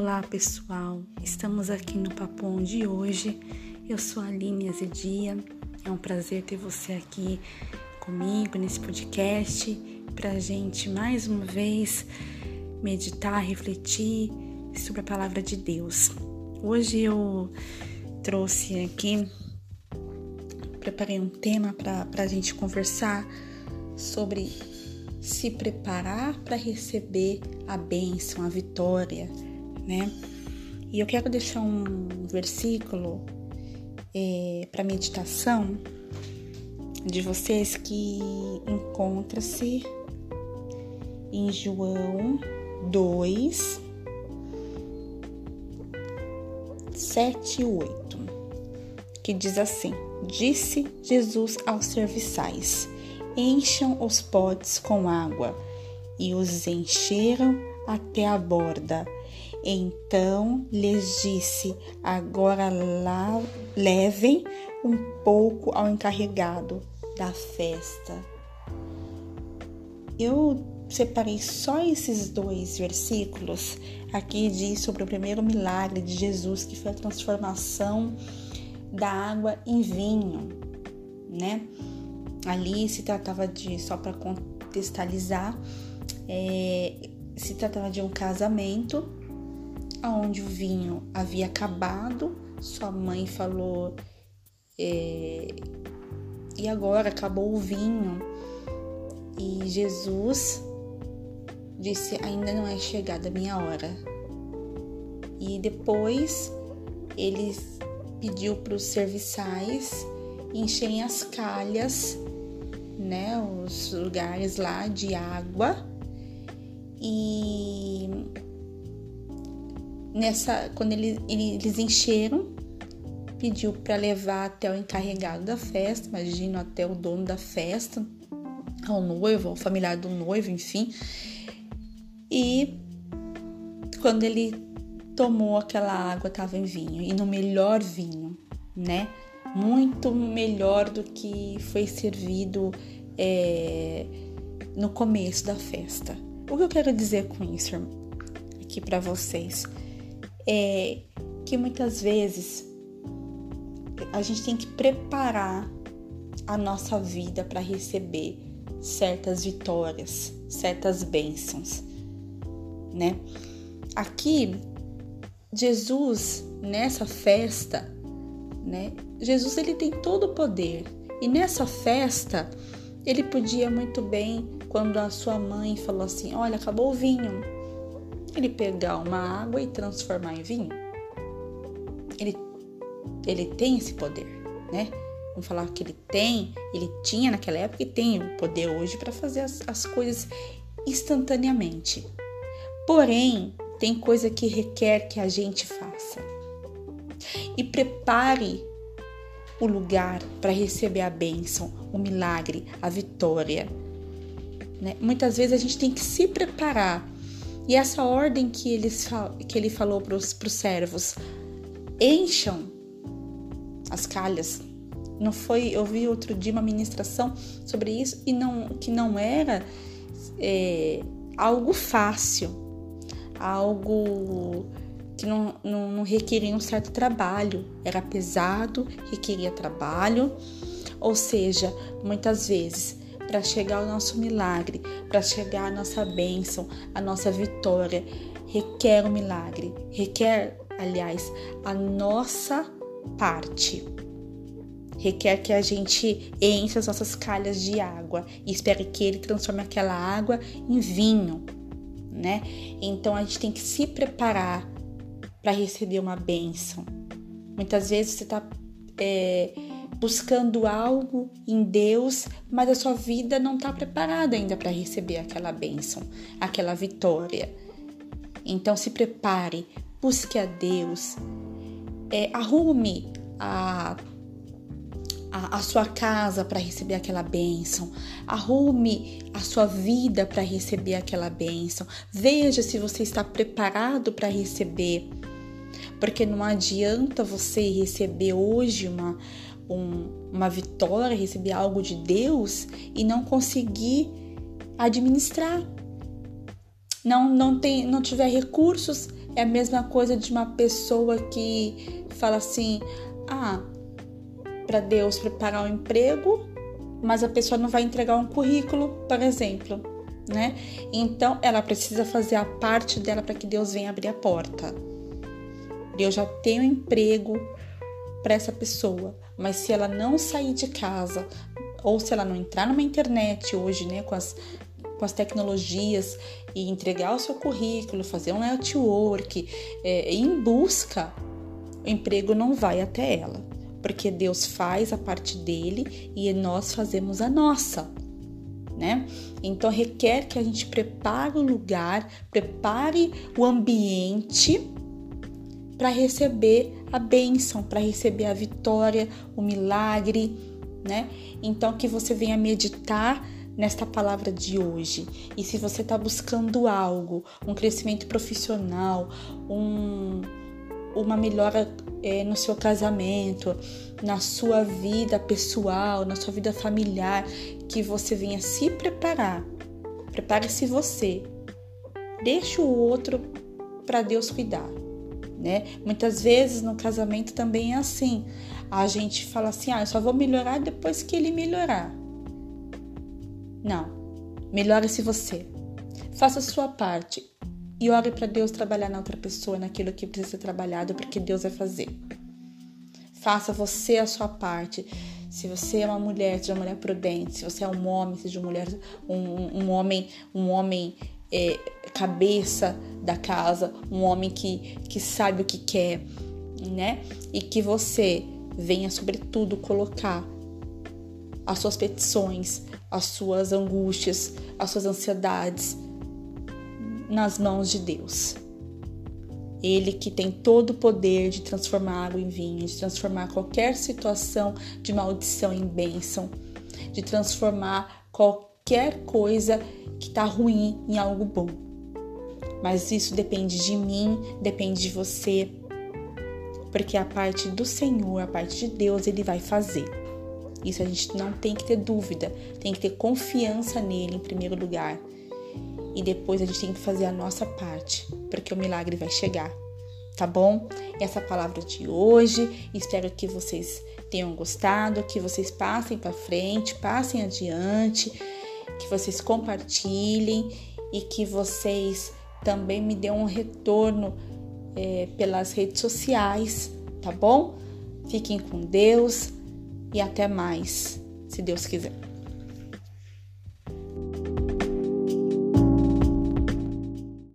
Olá pessoal, estamos aqui no Papum de hoje. Eu sou a Aline Azedia, é um prazer ter você aqui comigo nesse podcast para gente mais uma vez meditar, refletir sobre a palavra de Deus. Hoje eu trouxe aqui, preparei um tema para a gente conversar sobre se preparar para receber a bênção, a vitória né? E eu quero deixar um versículo é, para meditação de vocês que encontra-se em João 2, 7 e 8, que diz assim: Disse Jesus aos serviçais: Encham os potes com água, e os encheram até a borda. Então lhes disse: Agora lá levem um pouco ao encarregado da festa. Eu separei só esses dois versículos. Aqui diz sobre o primeiro milagre de Jesus, que foi a transformação da água em vinho, né? Ali se tratava de, só para contextualizar, é, se tratava de um casamento onde o vinho havia acabado. Sua mãe falou: é, E agora acabou o vinho. E Jesus disse: Ainda não é chegada a minha hora. E depois ele pediu para os serviçais encherem as calhas, né, os lugares lá de água. E nessa quando ele, ele, eles encheram, pediu para levar até o encarregado da festa, imagino até o dono da festa, ao noivo, ao familiar do noivo, enfim. E quando ele tomou aquela água, estava em vinho, e no melhor vinho, né? Muito melhor do que foi servido é, no começo da festa. O que eu quero dizer com isso aqui para vocês? É que muitas vezes a gente tem que preparar a nossa vida para receber certas vitórias, certas bênçãos, né? Aqui Jesus nessa festa, né? Jesus ele tem todo o poder e nessa festa ele podia muito bem quando a sua mãe falou assim, olha acabou o vinho, ele pegar uma água e transformar em vinho? Ele, ele tem esse poder, né? Vamos falar que ele tem, ele tinha naquela época e tem o poder hoje para fazer as, as coisas instantaneamente. Porém, tem coisa que requer que a gente faça. E prepare o lugar para receber a bênção, o milagre, a vitória. Né? Muitas vezes a gente tem que se preparar e essa ordem que, eles, que ele falou para os servos: encham as calhas. Não foi, eu vi outro dia uma ministração sobre isso e não que não era é, algo fácil, algo que não, não, não requeria um certo trabalho, era pesado, requeria trabalho, ou seja, muitas vezes para chegar ao nosso milagre, para chegar à nossa bênção, à nossa vitória, requer um milagre, requer, aliás, a nossa parte. Requer que a gente enche as nossas calhas de água e espere que ele transforme aquela água em vinho, né? Então a gente tem que se preparar para receber uma bênção. Muitas vezes você está é, buscando algo em Deus, mas a sua vida não está preparada ainda para receber aquela bênção, aquela vitória. Então se prepare, busque a Deus, é, arrume a, a, a sua casa para receber aquela bênção, arrume a sua vida para receber aquela bênção, veja se você está preparado para receber. Porque não adianta você receber hoje uma, um, uma vitória, receber algo de Deus e não conseguir administrar. Não, não, tem, não tiver recursos, É a mesma coisa de uma pessoa que fala assim: ah, para Deus preparar um emprego, mas a pessoa não vai entregar um currículo, por exemplo, né? Então ela precisa fazer a parte dela para que Deus venha abrir a porta. Deus já tem um emprego para essa pessoa, mas se ela não sair de casa ou se ela não entrar numa internet hoje, né, com as com as tecnologias e entregar o seu currículo, fazer um network, é, em busca, o emprego não vai até ela, porque Deus faz a parte dele e nós fazemos a nossa. Né? Então requer que a gente prepare o lugar, prepare o ambiente para receber a bênção, para receber a vitória, o milagre, né? Então que você venha meditar nesta palavra de hoje. E se você está buscando algo, um crescimento profissional, um, uma melhora é, no seu casamento, na sua vida pessoal, na sua vida familiar, que você venha se preparar. Prepare-se você. Deixe o outro para Deus cuidar. Né? Muitas vezes no casamento também é assim. A gente fala assim: ah, eu só vou melhorar depois que ele melhorar. Não. Melhore-se você. Faça a sua parte e ore para Deus trabalhar na outra pessoa, naquilo que precisa ser trabalhado, porque Deus vai fazer. Faça você a sua parte. Se você é uma mulher, seja uma mulher prudente. Se você é um homem, seja uma mulher, um, um homem, um homem é, cabeça da casa, um homem que, que sabe o que quer, né? E que você venha, sobretudo, colocar as suas petições, as suas angústias, as suas ansiedades nas mãos de Deus. Ele que tem todo o poder de transformar água em vinho, de transformar qualquer situação de maldição em bênção, de transformar qualquer coisa que está ruim em algo bom. Mas isso depende de mim, depende de você, porque a parte do Senhor, a parte de Deus, Ele vai fazer. Isso a gente não tem que ter dúvida, tem que ter confiança nele em primeiro lugar. E depois a gente tem que fazer a nossa parte, porque o milagre vai chegar. Tá bom? Essa palavra de hoje. Espero que vocês tenham gostado, que vocês passem para frente, passem adiante, que vocês compartilhem e que vocês também me dêem um retorno é, pelas redes sociais, tá bom? Fiquem com Deus e até mais, se Deus quiser.